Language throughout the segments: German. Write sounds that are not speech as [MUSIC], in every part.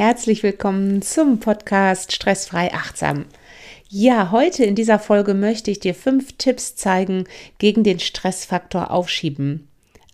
Herzlich willkommen zum Podcast Stressfrei Achtsam. Ja, heute in dieser Folge möchte ich dir fünf Tipps zeigen gegen den Stressfaktor Aufschieben.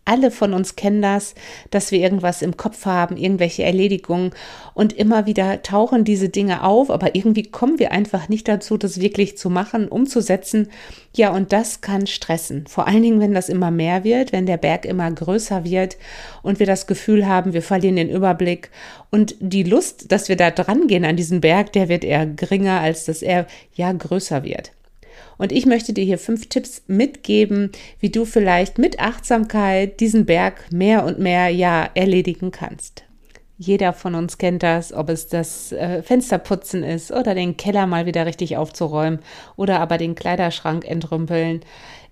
Alle von uns kennen das, dass wir irgendwas im Kopf haben, irgendwelche Erledigungen und immer wieder tauchen diese Dinge auf, aber irgendwie kommen wir einfach nicht dazu, das wirklich zu machen, umzusetzen. Ja, und das kann stressen. Vor allen Dingen, wenn das immer mehr wird, wenn der Berg immer größer wird und wir das Gefühl haben, wir verlieren den Überblick und die Lust, dass wir da dran gehen an diesen Berg, der wird eher geringer, als dass er ja größer wird. Und ich möchte dir hier fünf Tipps mitgeben, wie du vielleicht mit Achtsamkeit diesen Berg mehr und mehr ja erledigen kannst. Jeder von uns kennt das, ob es das äh, Fensterputzen ist oder den Keller mal wieder richtig aufzuräumen oder aber den Kleiderschrank entrümpeln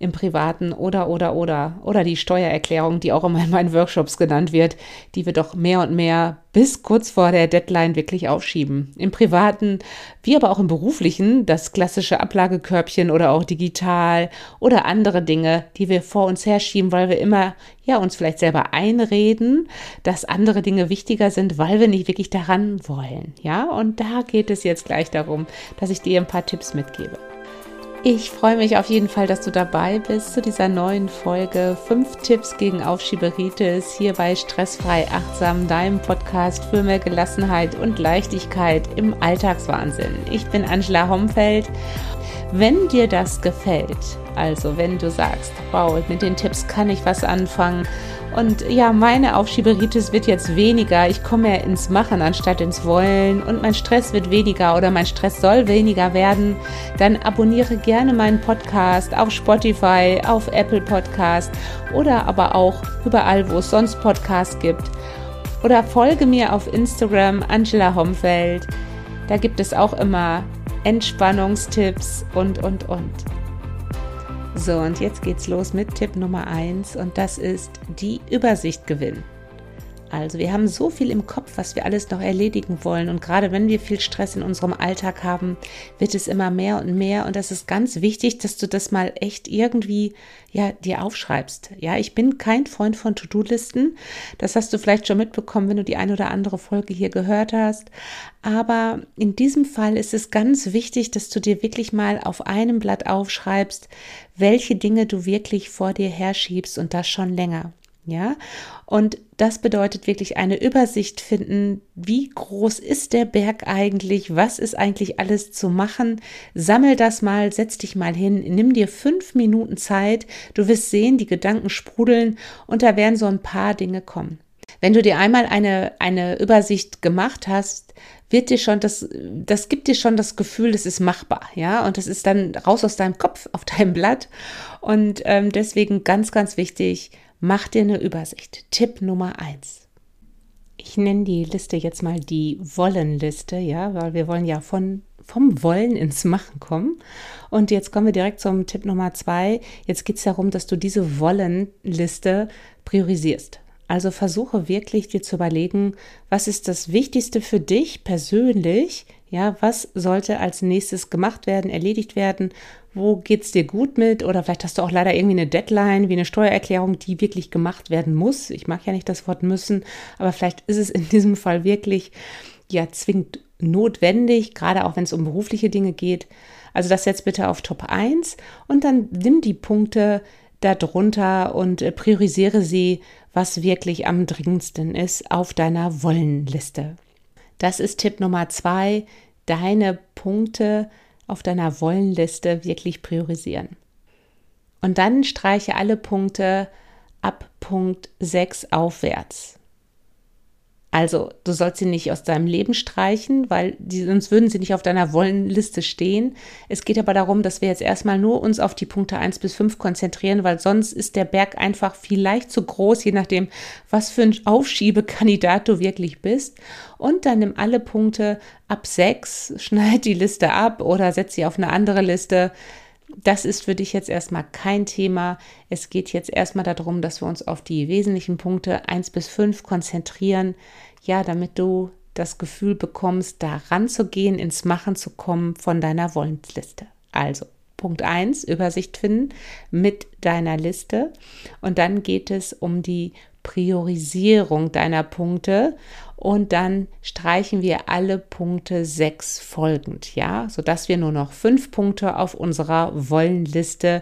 im Privaten oder, oder, oder, oder die Steuererklärung, die auch immer in meinen Workshops genannt wird, die wir doch mehr und mehr bis kurz vor der Deadline wirklich aufschieben. Im Privaten, wie aber auch im Beruflichen, das klassische Ablagekörbchen oder auch digital oder andere Dinge, die wir vor uns herschieben, weil wir immer, ja, uns vielleicht selber einreden, dass andere Dinge wichtiger sind, weil wir nicht wirklich daran wollen. Ja, und da geht es jetzt gleich darum, dass ich dir ein paar Tipps mitgebe. Ich freue mich auf jeden Fall, dass du dabei bist zu dieser neuen Folge 5 Tipps gegen Aufschieberitis hier bei Stressfrei Achtsam, deinem Podcast für mehr Gelassenheit und Leichtigkeit im Alltagswahnsinn. Ich bin Angela Homfeld. Wenn dir das gefällt, also wenn du sagst, wow, mit den Tipps kann ich was anfangen, und ja, meine Aufschieberitis wird jetzt weniger. Ich komme mehr ins Machen anstatt ins Wollen und mein Stress wird weniger oder mein Stress soll weniger werden. Dann abonniere gerne meinen Podcast auf Spotify, auf Apple Podcast oder aber auch überall, wo es sonst Podcasts gibt. Oder folge mir auf Instagram Angela Homfeld. Da gibt es auch immer Entspannungstipps und, und, und. So, und jetzt geht's los mit Tipp Nummer eins und das ist die Übersicht gewinnen. Also wir haben so viel im Kopf, was wir alles noch erledigen wollen. Und gerade wenn wir viel Stress in unserem Alltag haben, wird es immer mehr und mehr. Und das ist ganz wichtig, dass du das mal echt irgendwie ja dir aufschreibst. Ja, ich bin kein Freund von To-Do-Listen. Das hast du vielleicht schon mitbekommen, wenn du die eine oder andere Folge hier gehört hast. Aber in diesem Fall ist es ganz wichtig, dass du dir wirklich mal auf einem Blatt aufschreibst, welche Dinge du wirklich vor dir herschiebst und das schon länger. Ja, und das bedeutet wirklich eine Übersicht finden, wie groß ist der Berg eigentlich, was ist eigentlich alles zu machen. Sammel das mal, setz dich mal hin, nimm dir fünf Minuten Zeit, du wirst sehen, die Gedanken sprudeln und da werden so ein paar Dinge kommen. Wenn du dir einmal eine, eine Übersicht gemacht hast, wird dir schon das, das gibt dir schon das Gefühl, das ist machbar, ja, und das ist dann raus aus deinem Kopf, auf deinem Blatt. Und ähm, deswegen ganz, ganz wichtig, Mach dir eine Übersicht. Tipp Nummer eins. Ich nenne die Liste jetzt mal die Wollenliste, ja, weil wir wollen ja von, vom Wollen ins Machen kommen. Und jetzt kommen wir direkt zum Tipp Nummer zwei. Jetzt geht es darum, dass du diese Wollenliste priorisierst. Also versuche wirklich dir zu überlegen, was ist das Wichtigste für dich persönlich? Ja, was sollte als nächstes gemacht werden, erledigt werden wo geht's dir gut mit? Oder vielleicht hast du auch leider irgendwie eine Deadline, wie eine Steuererklärung, die wirklich gemacht werden muss. Ich mag ja nicht das Wort müssen, aber vielleicht ist es in diesem Fall wirklich ja zwingend notwendig, gerade auch wenn es um berufliche Dinge geht. Also das jetzt bitte auf Top 1 und dann nimm die Punkte darunter und äh, priorisiere sie, was wirklich am dringendsten ist auf deiner Wollenliste. Das ist Tipp Nummer zwei, deine Punkte auf deiner Wollenliste wirklich priorisieren. Und dann streiche alle Punkte ab Punkt 6 aufwärts. Also, du sollst sie nicht aus deinem Leben streichen, weil die, sonst würden sie nicht auf deiner Wollenliste stehen. Es geht aber darum, dass wir jetzt erstmal nur uns auf die Punkte 1 bis 5 konzentrieren, weil sonst ist der Berg einfach vielleicht zu groß, je nachdem, was für ein Aufschiebekandidat du wirklich bist. Und dann nimm alle Punkte ab 6, [LAUGHS] schneid die Liste ab oder setz sie auf eine andere Liste das ist für dich jetzt erstmal kein Thema. Es geht jetzt erstmal darum, dass wir uns auf die wesentlichen Punkte 1 bis 5 konzentrieren. Ja, damit du das Gefühl bekommst, da ranzugehen, ins Machen zu kommen von deiner Wollensliste. Also, Punkt 1, Übersicht finden mit deiner Liste. Und dann geht es um die Priorisierung deiner Punkte und dann streichen wir alle Punkte sechs folgend, ja, sodass wir nur noch fünf Punkte auf unserer Wollenliste,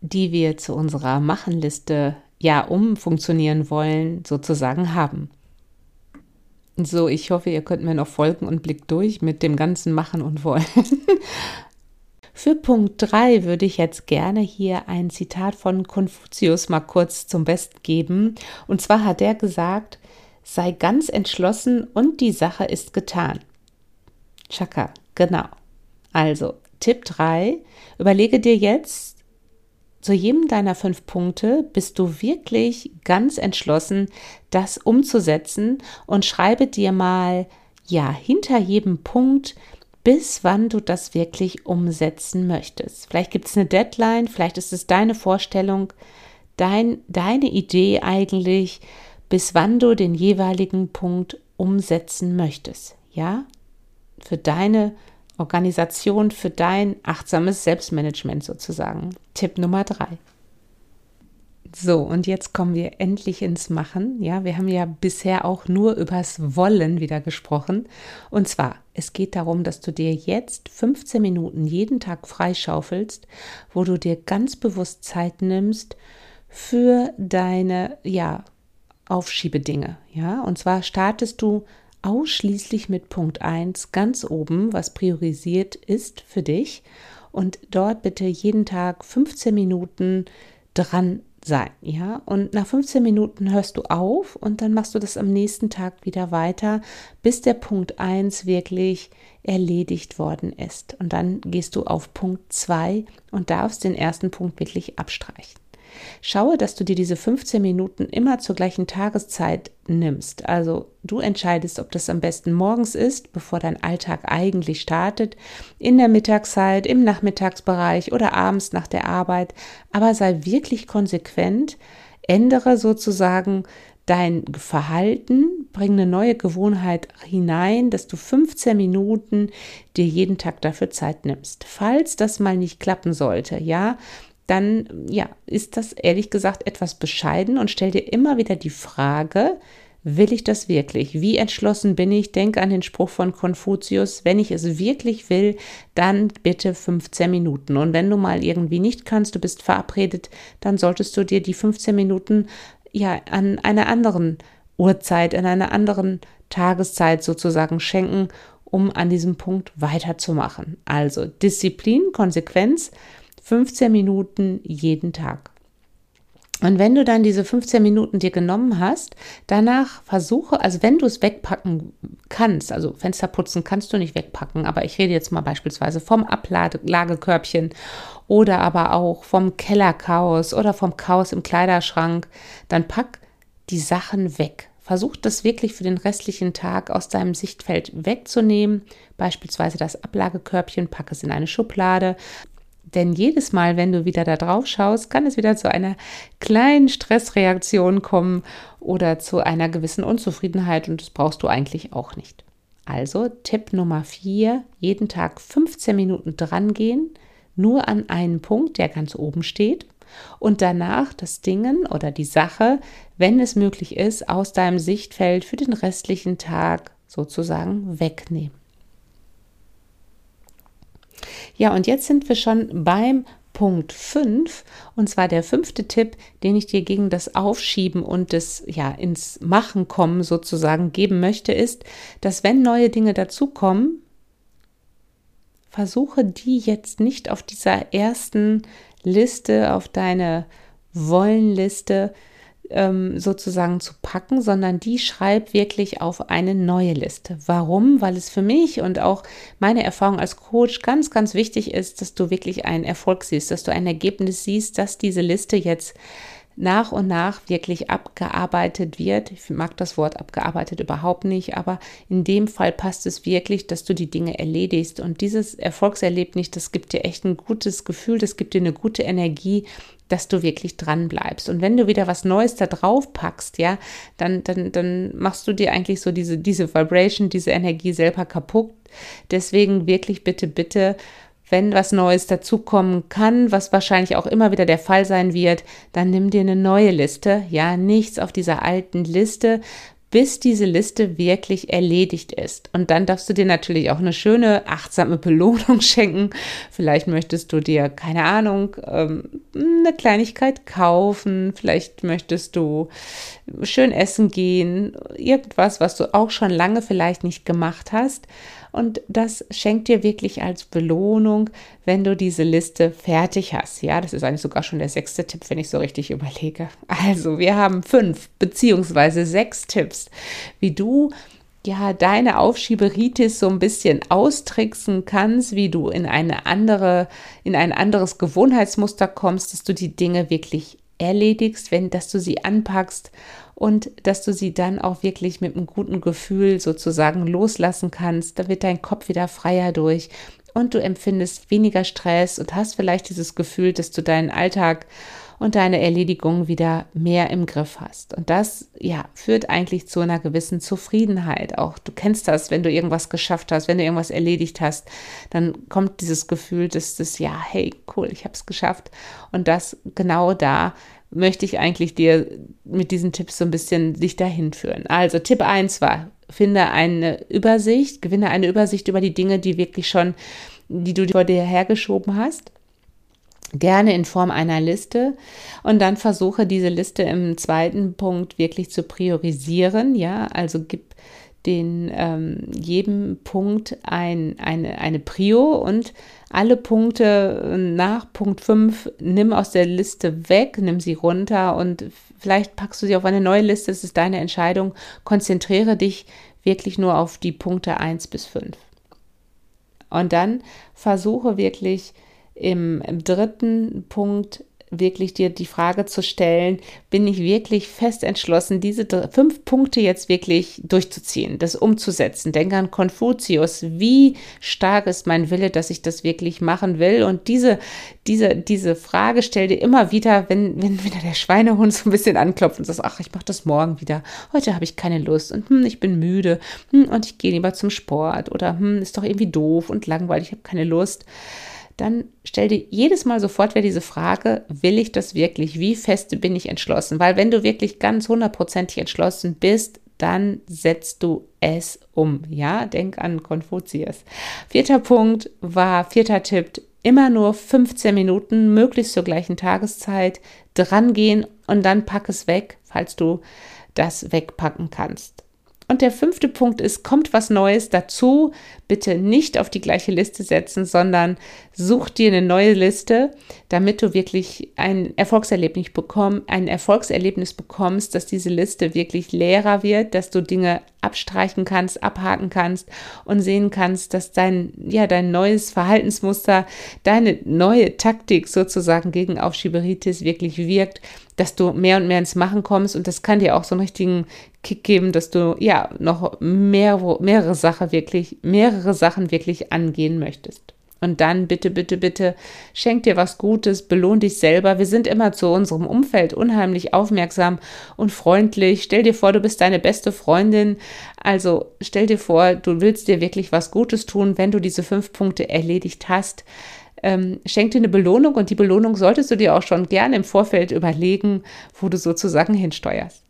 die wir zu unserer Machenliste ja umfunktionieren wollen, sozusagen haben. So, ich hoffe, ihr könnt mir noch folgen und blickt durch mit dem ganzen Machen und Wollen. [LAUGHS] Für Punkt 3 würde ich jetzt gerne hier ein Zitat von Konfuzius mal kurz zum Besten geben. Und zwar hat er gesagt, sei ganz entschlossen und die Sache ist getan. Chaka, genau. Also, Tipp 3, überlege dir jetzt, zu jedem deiner fünf Punkte bist du wirklich ganz entschlossen, das umzusetzen und schreibe dir mal, ja, hinter jedem Punkt, bis wann du das wirklich umsetzen möchtest. Vielleicht gibt es eine Deadline, vielleicht ist es deine Vorstellung, dein, deine Idee eigentlich, bis wann du den jeweiligen Punkt umsetzen möchtest. Ja, für deine Organisation, für dein achtsames Selbstmanagement sozusagen. Tipp Nummer drei. So, und jetzt kommen wir endlich ins Machen. Ja, wir haben ja bisher auch nur übers Wollen wieder gesprochen. Und zwar, es geht darum, dass du dir jetzt 15 Minuten jeden Tag freischaufelst, wo du dir ganz bewusst Zeit nimmst für deine, ja, Aufschiebedinge. Ja, und zwar startest du ausschließlich mit Punkt 1 ganz oben, was priorisiert ist für dich. Und dort bitte jeden Tag 15 Minuten dran sein, ja? Und nach 15 Minuten hörst du auf und dann machst du das am nächsten Tag wieder weiter, bis der Punkt 1 wirklich erledigt worden ist. Und dann gehst du auf Punkt 2 und darfst den ersten Punkt wirklich abstreichen. Schaue, dass du dir diese 15 Minuten immer zur gleichen Tageszeit nimmst. Also du entscheidest, ob das am besten morgens ist, bevor dein Alltag eigentlich startet, in der Mittagszeit, im Nachmittagsbereich oder abends nach der Arbeit. Aber sei wirklich konsequent, ändere sozusagen dein Verhalten, bring eine neue Gewohnheit hinein, dass du 15 Minuten dir jeden Tag dafür Zeit nimmst. Falls das mal nicht klappen sollte, ja, dann ja, ist das ehrlich gesagt etwas bescheiden und stell dir immer wieder die Frage, will ich das wirklich? Wie entschlossen bin ich? Denk an den Spruch von Konfuzius, wenn ich es wirklich will, dann bitte 15 Minuten. Und wenn du mal irgendwie nicht kannst, du bist verabredet, dann solltest du dir die 15 Minuten ja an einer anderen Uhrzeit, an einer anderen Tageszeit sozusagen schenken, um an diesem Punkt weiterzumachen. Also Disziplin, Konsequenz, 15 Minuten jeden Tag. Und wenn du dann diese 15 Minuten dir genommen hast, danach versuche, also wenn du es wegpacken kannst, also Fenster putzen kannst du nicht wegpacken, aber ich rede jetzt mal beispielsweise vom Ablagekörbchen oder aber auch vom Kellerchaos oder vom Chaos im Kleiderschrank, dann pack die Sachen weg. Versuch das wirklich für den restlichen Tag aus deinem Sichtfeld wegzunehmen. Beispielsweise das Ablagekörbchen, pack es in eine Schublade, denn jedes Mal, wenn du wieder da drauf schaust, kann es wieder zu einer kleinen Stressreaktion kommen oder zu einer gewissen Unzufriedenheit und das brauchst du eigentlich auch nicht. Also Tipp Nummer 4, jeden Tag 15 Minuten drangehen, nur an einen Punkt, der ganz oben steht und danach das Dingen oder die Sache, wenn es möglich ist, aus deinem Sichtfeld für den restlichen Tag sozusagen wegnehmen. Ja, und jetzt sind wir schon beim Punkt 5 und zwar der fünfte Tipp, den ich dir gegen das Aufschieben und das ja ins Machen kommen sozusagen geben möchte, ist, dass wenn neue Dinge dazukommen, versuche die jetzt nicht auf dieser ersten Liste, auf deine Wollenliste ähm, sozusagen zu packen, sondern die schreib wirklich auf eine neue Liste. Warum? Weil es für mich und auch meine Erfahrung als Coach ganz, ganz wichtig ist, dass du wirklich einen Erfolg siehst, dass du ein Ergebnis siehst, dass diese Liste jetzt nach und nach wirklich abgearbeitet wird. Ich mag das Wort abgearbeitet überhaupt nicht, aber in dem Fall passt es wirklich, dass du die Dinge erledigst. Und dieses Erfolgserlebnis, das gibt dir echt ein gutes Gefühl, das gibt dir eine gute Energie, dass du wirklich dran bleibst. Und wenn du wieder was Neues da drauf packst, ja, dann, dann, dann machst du dir eigentlich so diese, diese Vibration, diese Energie selber kaputt. Deswegen wirklich bitte, bitte wenn was Neues dazukommen kann, was wahrscheinlich auch immer wieder der Fall sein wird, dann nimm dir eine neue Liste. Ja, nichts auf dieser alten Liste, bis diese Liste wirklich erledigt ist. Und dann darfst du dir natürlich auch eine schöne, achtsame Belohnung [LAUGHS] schenken. Vielleicht möchtest du dir, keine Ahnung, ähm, eine Kleinigkeit kaufen. Vielleicht möchtest du schön essen gehen. Irgendwas, was du auch schon lange vielleicht nicht gemacht hast. Und das schenkt dir wirklich als Belohnung, wenn du diese Liste fertig hast. Ja, das ist eigentlich sogar schon der sechste Tipp, wenn ich so richtig überlege. Also, wir haben fünf beziehungsweise sechs Tipps, wie du ja, deine Aufschieberitis so ein bisschen austricksen kannst, wie du in eine andere, in ein anderes Gewohnheitsmuster kommst, dass du die Dinge wirklich erledigst, wenn, dass du sie anpackst und dass du sie dann auch wirklich mit einem guten Gefühl sozusagen loslassen kannst. Da wird dein Kopf wieder freier durch und du empfindest weniger Stress und hast vielleicht dieses Gefühl, dass du deinen Alltag und deine Erledigung wieder mehr im Griff hast. Und das, ja, führt eigentlich zu einer gewissen Zufriedenheit. Auch du kennst das, wenn du irgendwas geschafft hast, wenn du irgendwas erledigt hast, dann kommt dieses Gefühl, dass das, ja, hey, cool, ich habe es geschafft. Und das genau da möchte ich eigentlich dir mit diesen Tipps so ein bisschen dich dahin führen. Also Tipp 1 war, finde eine Übersicht, gewinne eine Übersicht über die Dinge, die wirklich schon, die du vor dir hergeschoben hast. Gerne in Form einer Liste und dann versuche diese Liste im zweiten Punkt wirklich zu priorisieren. Ja, also gib den ähm, jedem Punkt ein, eine, eine Prio und alle Punkte nach Punkt 5 nimm aus der Liste weg, nimm sie runter und vielleicht packst du sie auf eine neue Liste, das ist deine Entscheidung. Konzentriere dich wirklich nur auf die Punkte 1 bis 5. Und dann versuche wirklich im, im dritten Punkt wirklich dir die Frage zu stellen, bin ich wirklich fest entschlossen, diese fünf Punkte jetzt wirklich durchzuziehen, das umzusetzen. Denk an Konfuzius, wie stark ist mein Wille, dass ich das wirklich machen will? Und diese, diese, diese Frage stell dir immer wieder, wenn, wenn wieder der Schweinehund so ein bisschen anklopft und sagt, ach, ich mache das morgen wieder, heute habe ich keine Lust und hm, ich bin müde hm, und ich gehe lieber zum Sport oder hm, ist doch irgendwie doof und langweilig, ich habe keine Lust dann stell dir jedes Mal sofort wieder diese Frage, will ich das wirklich? Wie fest bin ich entschlossen? Weil wenn du wirklich ganz hundertprozentig entschlossen bist, dann setzt du es um. Ja, denk an Konfuzius. Vierter Punkt war, vierter Tipp, immer nur 15 Minuten, möglichst zur gleichen Tageszeit, dran gehen und dann pack es weg, falls du das wegpacken kannst. Und der fünfte Punkt ist, kommt was Neues dazu, bitte nicht auf die gleiche Liste setzen, sondern such dir eine neue Liste, damit du wirklich ein Erfolgserlebnis, bekomm, ein Erfolgserlebnis bekommst, dass diese Liste wirklich leerer wird, dass du Dinge abstreichen kannst, abhaken kannst und sehen kannst, dass dein, ja, dein neues Verhaltensmuster, deine neue Taktik sozusagen gegen Aufschieberitis wirklich wirkt, dass du mehr und mehr ins Machen kommst und das kann dir auch so einen richtigen Kick geben, dass du ja noch mehr, mehrere Sachen wirklich, mehrere Sachen wirklich angehen möchtest. Und dann bitte, bitte, bitte schenk dir was Gutes, belohn dich selber. Wir sind immer zu unserem Umfeld unheimlich aufmerksam und freundlich. Stell dir vor, du bist deine beste Freundin. Also stell dir vor, du willst dir wirklich was Gutes tun, wenn du diese fünf Punkte erledigt hast. Ähm, schenk dir eine Belohnung und die Belohnung solltest du dir auch schon gerne im Vorfeld überlegen, wo du sozusagen hinsteuerst.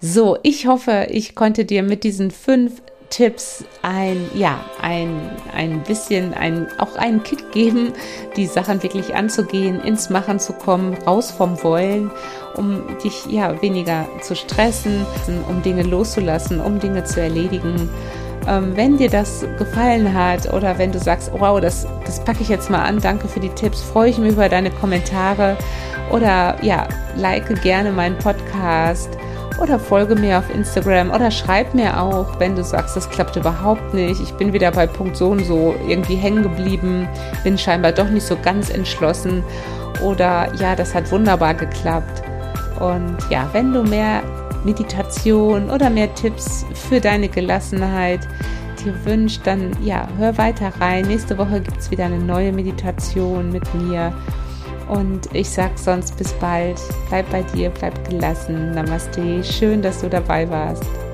So, ich hoffe, ich konnte dir mit diesen fünf Tipps ein, ja, ein, ein bisschen, ein, auch einen Kick geben, die Sachen wirklich anzugehen, ins Machen zu kommen, raus vom Wollen, um dich ja weniger zu stressen, um Dinge loszulassen, um Dinge zu erledigen. Ähm, wenn dir das gefallen hat oder wenn du sagst, wow, das, das packe ich jetzt mal an, danke für die Tipps, freue ich mich über deine Kommentare oder ja, like gerne meinen Podcast oder folge mir auf Instagram oder schreib mir auch, wenn du sagst, das klappt überhaupt nicht. Ich bin wieder bei Punkt so und so irgendwie hängen geblieben, bin scheinbar doch nicht so ganz entschlossen oder ja, das hat wunderbar geklappt. Und ja, wenn du mehr Meditation oder mehr Tipps für deine Gelassenheit dir wünscht, dann ja, hör weiter rein. Nächste Woche gibt es wieder eine neue Meditation mit mir. Und ich sag sonst bis bald. Bleib bei dir, bleib gelassen. Namaste. Schön, dass du dabei warst.